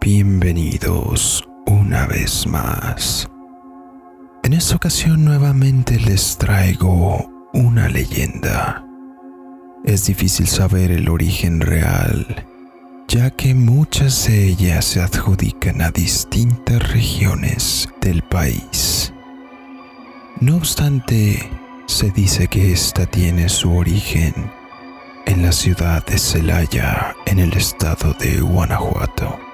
bienvenidos una vez más. En esta ocasión nuevamente les traigo una leyenda. Es difícil saber el origen real, ya que muchas de ellas se adjudican a distintas regiones del país. No obstante, se dice que esta tiene su origen en la ciudad de Celaya, en el estado de Guanajuato.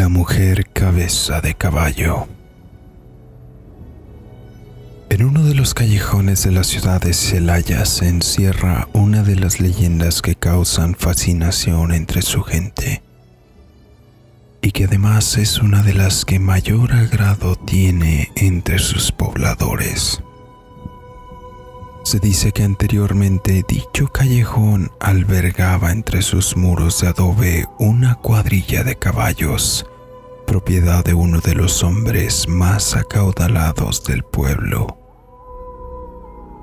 La mujer cabeza de caballo. En uno de los callejones de la ciudad de Celaya se encierra una de las leyendas que causan fascinación entre su gente y que además es una de las que mayor agrado tiene entre sus pobladores. Se dice que anteriormente dicho callejón albergaba entre sus muros de adobe una cuadrilla de caballos, propiedad de uno de los hombres más acaudalados del pueblo.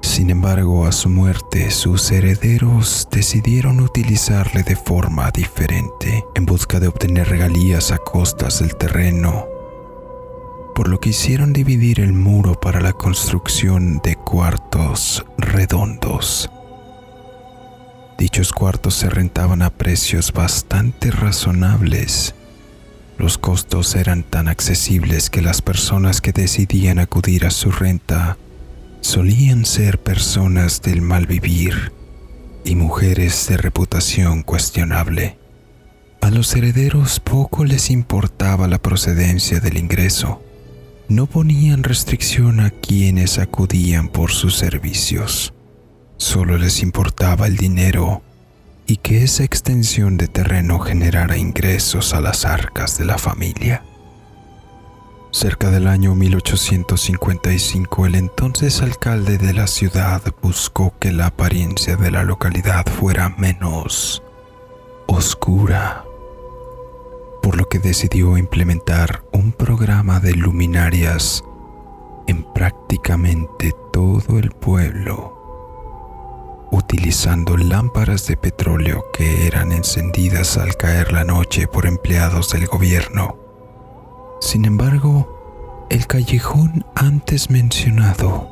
Sin embargo, a su muerte, sus herederos decidieron utilizarle de forma diferente en busca de obtener regalías a costas del terreno por lo que hicieron dividir el muro para la construcción de cuartos redondos. Dichos cuartos se rentaban a precios bastante razonables. Los costos eran tan accesibles que las personas que decidían acudir a su renta solían ser personas del mal vivir y mujeres de reputación cuestionable. A los herederos poco les importaba la procedencia del ingreso no ponían restricción a quienes acudían por sus servicios. Solo les importaba el dinero y que esa extensión de terreno generara ingresos a las arcas de la familia. Cerca del año 1855, el entonces alcalde de la ciudad buscó que la apariencia de la localidad fuera menos oscura por lo que decidió implementar un programa de luminarias en prácticamente todo el pueblo, utilizando lámparas de petróleo que eran encendidas al caer la noche por empleados del gobierno. Sin embargo, el callejón antes mencionado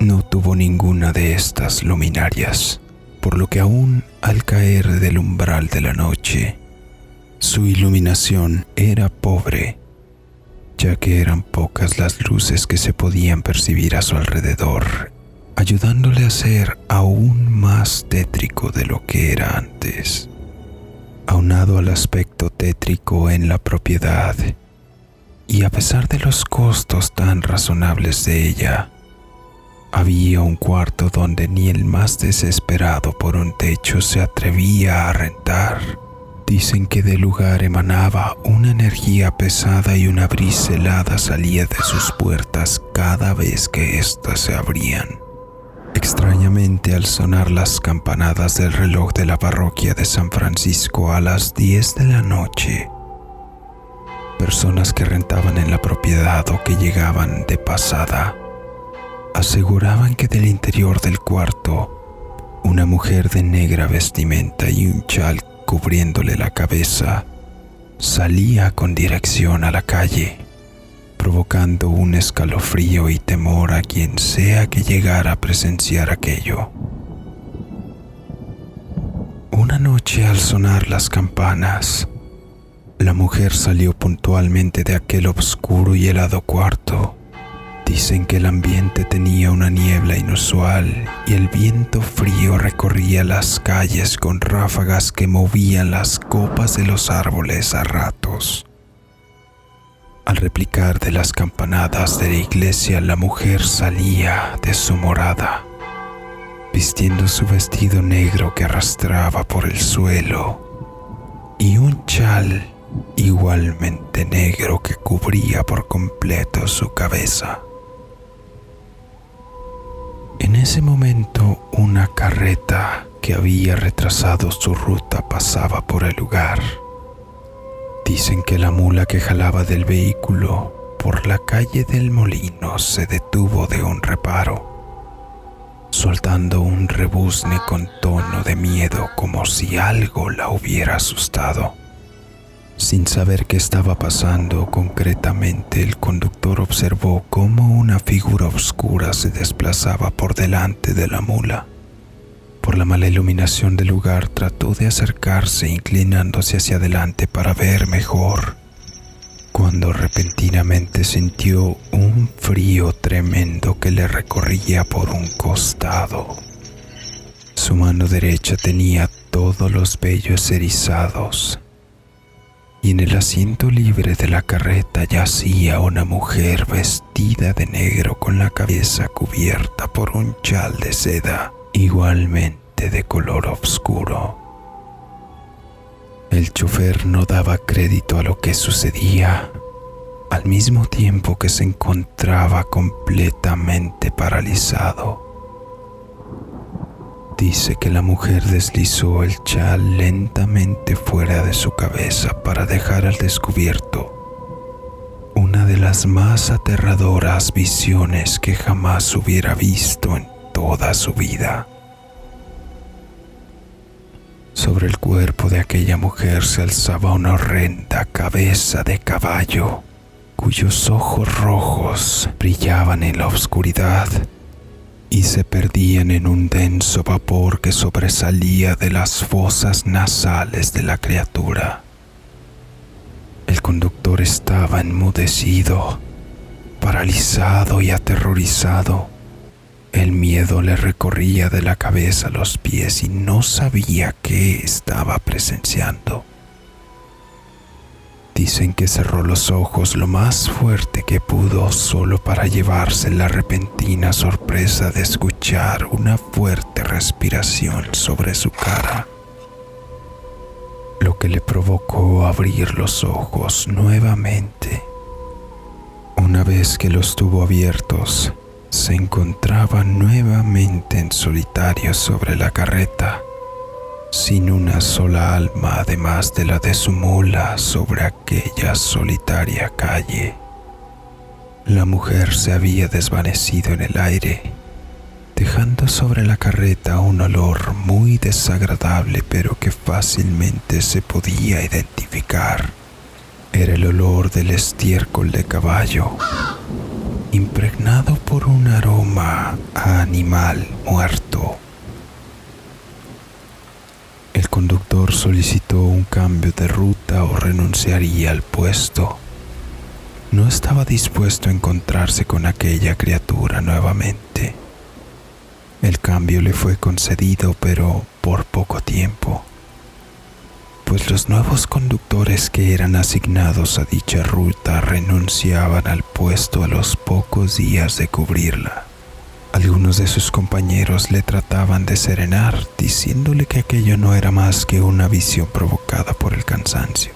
no tuvo ninguna de estas luminarias, por lo que aún al caer del umbral de la noche, su iluminación era pobre, ya que eran pocas las luces que se podían percibir a su alrededor, ayudándole a ser aún más tétrico de lo que era antes. Aunado al aspecto tétrico en la propiedad, y a pesar de los costos tan razonables de ella, había un cuarto donde ni el más desesperado por un techo se atrevía a rentar Dicen que del lugar emanaba una energía pesada y una brisa helada salía de sus puertas cada vez que éstas se abrían. Extrañamente, al sonar las campanadas del reloj de la parroquia de San Francisco a las 10 de la noche, personas que rentaban en la propiedad o que llegaban de pasada aseguraban que del interior del cuarto una mujer de negra vestimenta y un chal cubriéndole la cabeza, salía con dirección a la calle, provocando un escalofrío y temor a quien sea que llegara a presenciar aquello. Una noche al sonar las campanas, la mujer salió puntualmente de aquel oscuro y helado cuarto Dicen que el ambiente tenía una niebla inusual y el viento frío recorría las calles con ráfagas que movían las copas de los árboles a ratos. Al replicar de las campanadas de la iglesia, la mujer salía de su morada, vistiendo su vestido negro que arrastraba por el suelo y un chal igualmente negro que cubría por completo su cabeza. En ese momento una carreta que había retrasado su ruta pasaba por el lugar. Dicen que la mula que jalaba del vehículo por la calle del molino se detuvo de un reparo, soltando un rebuzne con tono de miedo como si algo la hubiera asustado. Sin saber qué estaba pasando concretamente, el conductor observó cómo una figura oscura se desplazaba por delante de la mula. Por la mala iluminación del lugar trató de acercarse inclinándose hacia adelante para ver mejor, cuando repentinamente sintió un frío tremendo que le recorría por un costado. Su mano derecha tenía todos los vellos erizados y en el asiento libre de la carreta yacía una mujer vestida de negro con la cabeza cubierta por un chal de seda igualmente de color oscuro. El chofer no daba crédito a lo que sucedía, al mismo tiempo que se encontraba completamente paralizado. Dice que la mujer deslizó el chal lentamente fuera de su cabeza para dejar al descubierto una de las más aterradoras visiones que jamás hubiera visto en toda su vida. Sobre el cuerpo de aquella mujer se alzaba una horrenda cabeza de caballo, cuyos ojos rojos brillaban en la oscuridad y se perdían en un denso vapor que sobresalía de las fosas nasales de la criatura. El conductor estaba enmudecido, paralizado y aterrorizado. El miedo le recorría de la cabeza a los pies y no sabía qué estaba presenciando. Dicen que cerró los ojos lo más fuerte que pudo solo para llevarse la repentina sorpresa de escuchar una fuerte respiración sobre su cara, lo que le provocó abrir los ojos nuevamente. Una vez que los tuvo abiertos, se encontraba nuevamente en solitario sobre la carreta sin una sola alma además de la de su mula sobre aquella solitaria calle. La mujer se había desvanecido en el aire, dejando sobre la carreta un olor muy desagradable pero que fácilmente se podía identificar. Era el olor del estiércol de caballo, impregnado por un aroma a animal muerto. El conductor solicitó un cambio de ruta o renunciaría al puesto. No estaba dispuesto a encontrarse con aquella criatura nuevamente. El cambio le fue concedido, pero por poco tiempo, pues los nuevos conductores que eran asignados a dicha ruta renunciaban al puesto a los pocos días de cubrirla. Algunos de sus compañeros le trataban de serenar, diciéndole que aquello no era más que una visión provocada por el cansancio,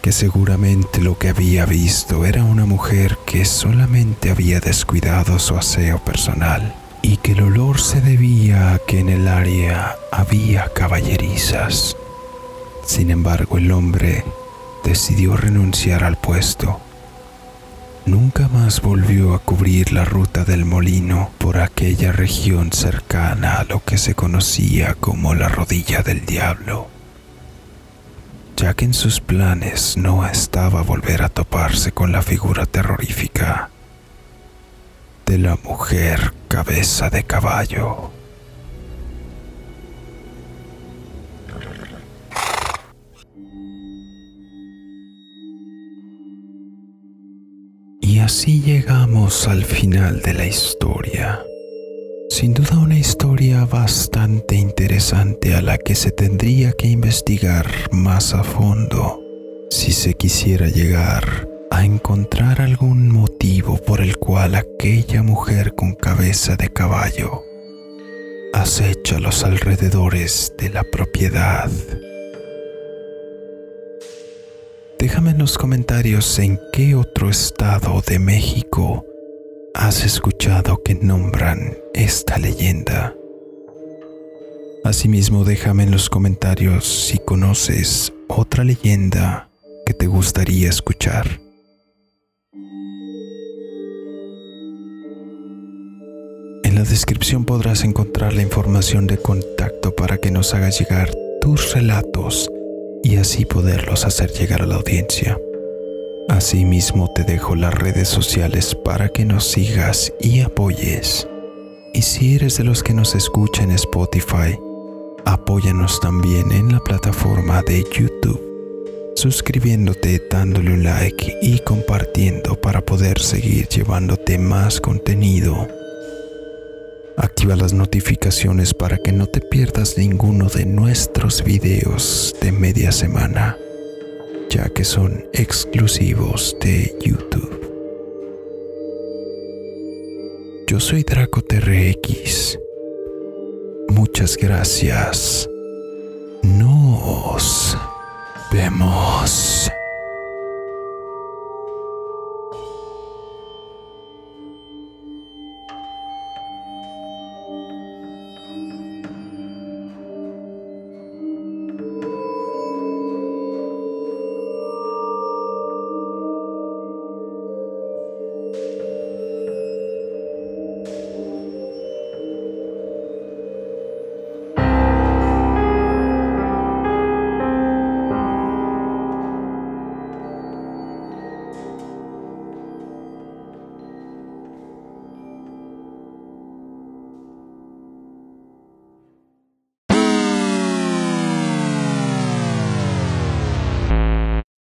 que seguramente lo que había visto era una mujer que solamente había descuidado su aseo personal y que el olor se debía a que en el área había caballerizas. Sin embargo, el hombre decidió renunciar al puesto nunca más volvió a cubrir la ruta del molino por aquella región cercana a lo que se conocía como la rodilla del diablo, ya que en sus planes no estaba volver a toparse con la figura terrorífica de la mujer cabeza de caballo. Así llegamos al final de la historia. Sin duda una historia bastante interesante a la que se tendría que investigar más a fondo si se quisiera llegar a encontrar algún motivo por el cual aquella mujer con cabeza de caballo acecha los alrededores de la propiedad. Déjame en los comentarios en qué otro estado de México has escuchado que nombran esta leyenda. Asimismo, déjame en los comentarios si conoces otra leyenda que te gustaría escuchar. En la descripción podrás encontrar la información de contacto para que nos hagas llegar tus relatos y así poderlos hacer llegar a la audiencia. Asimismo te dejo las redes sociales para que nos sigas y apoyes. Y si eres de los que nos escuchan en Spotify, apóyanos también en la plataforma de YouTube, suscribiéndote, dándole un like y compartiendo para poder seguir llevándote más contenido. Activa las notificaciones para que no te pierdas ninguno de nuestros videos de media semana, ya que son exclusivos de YouTube. Yo soy Draco TRX. Muchas gracias. Nos vemos.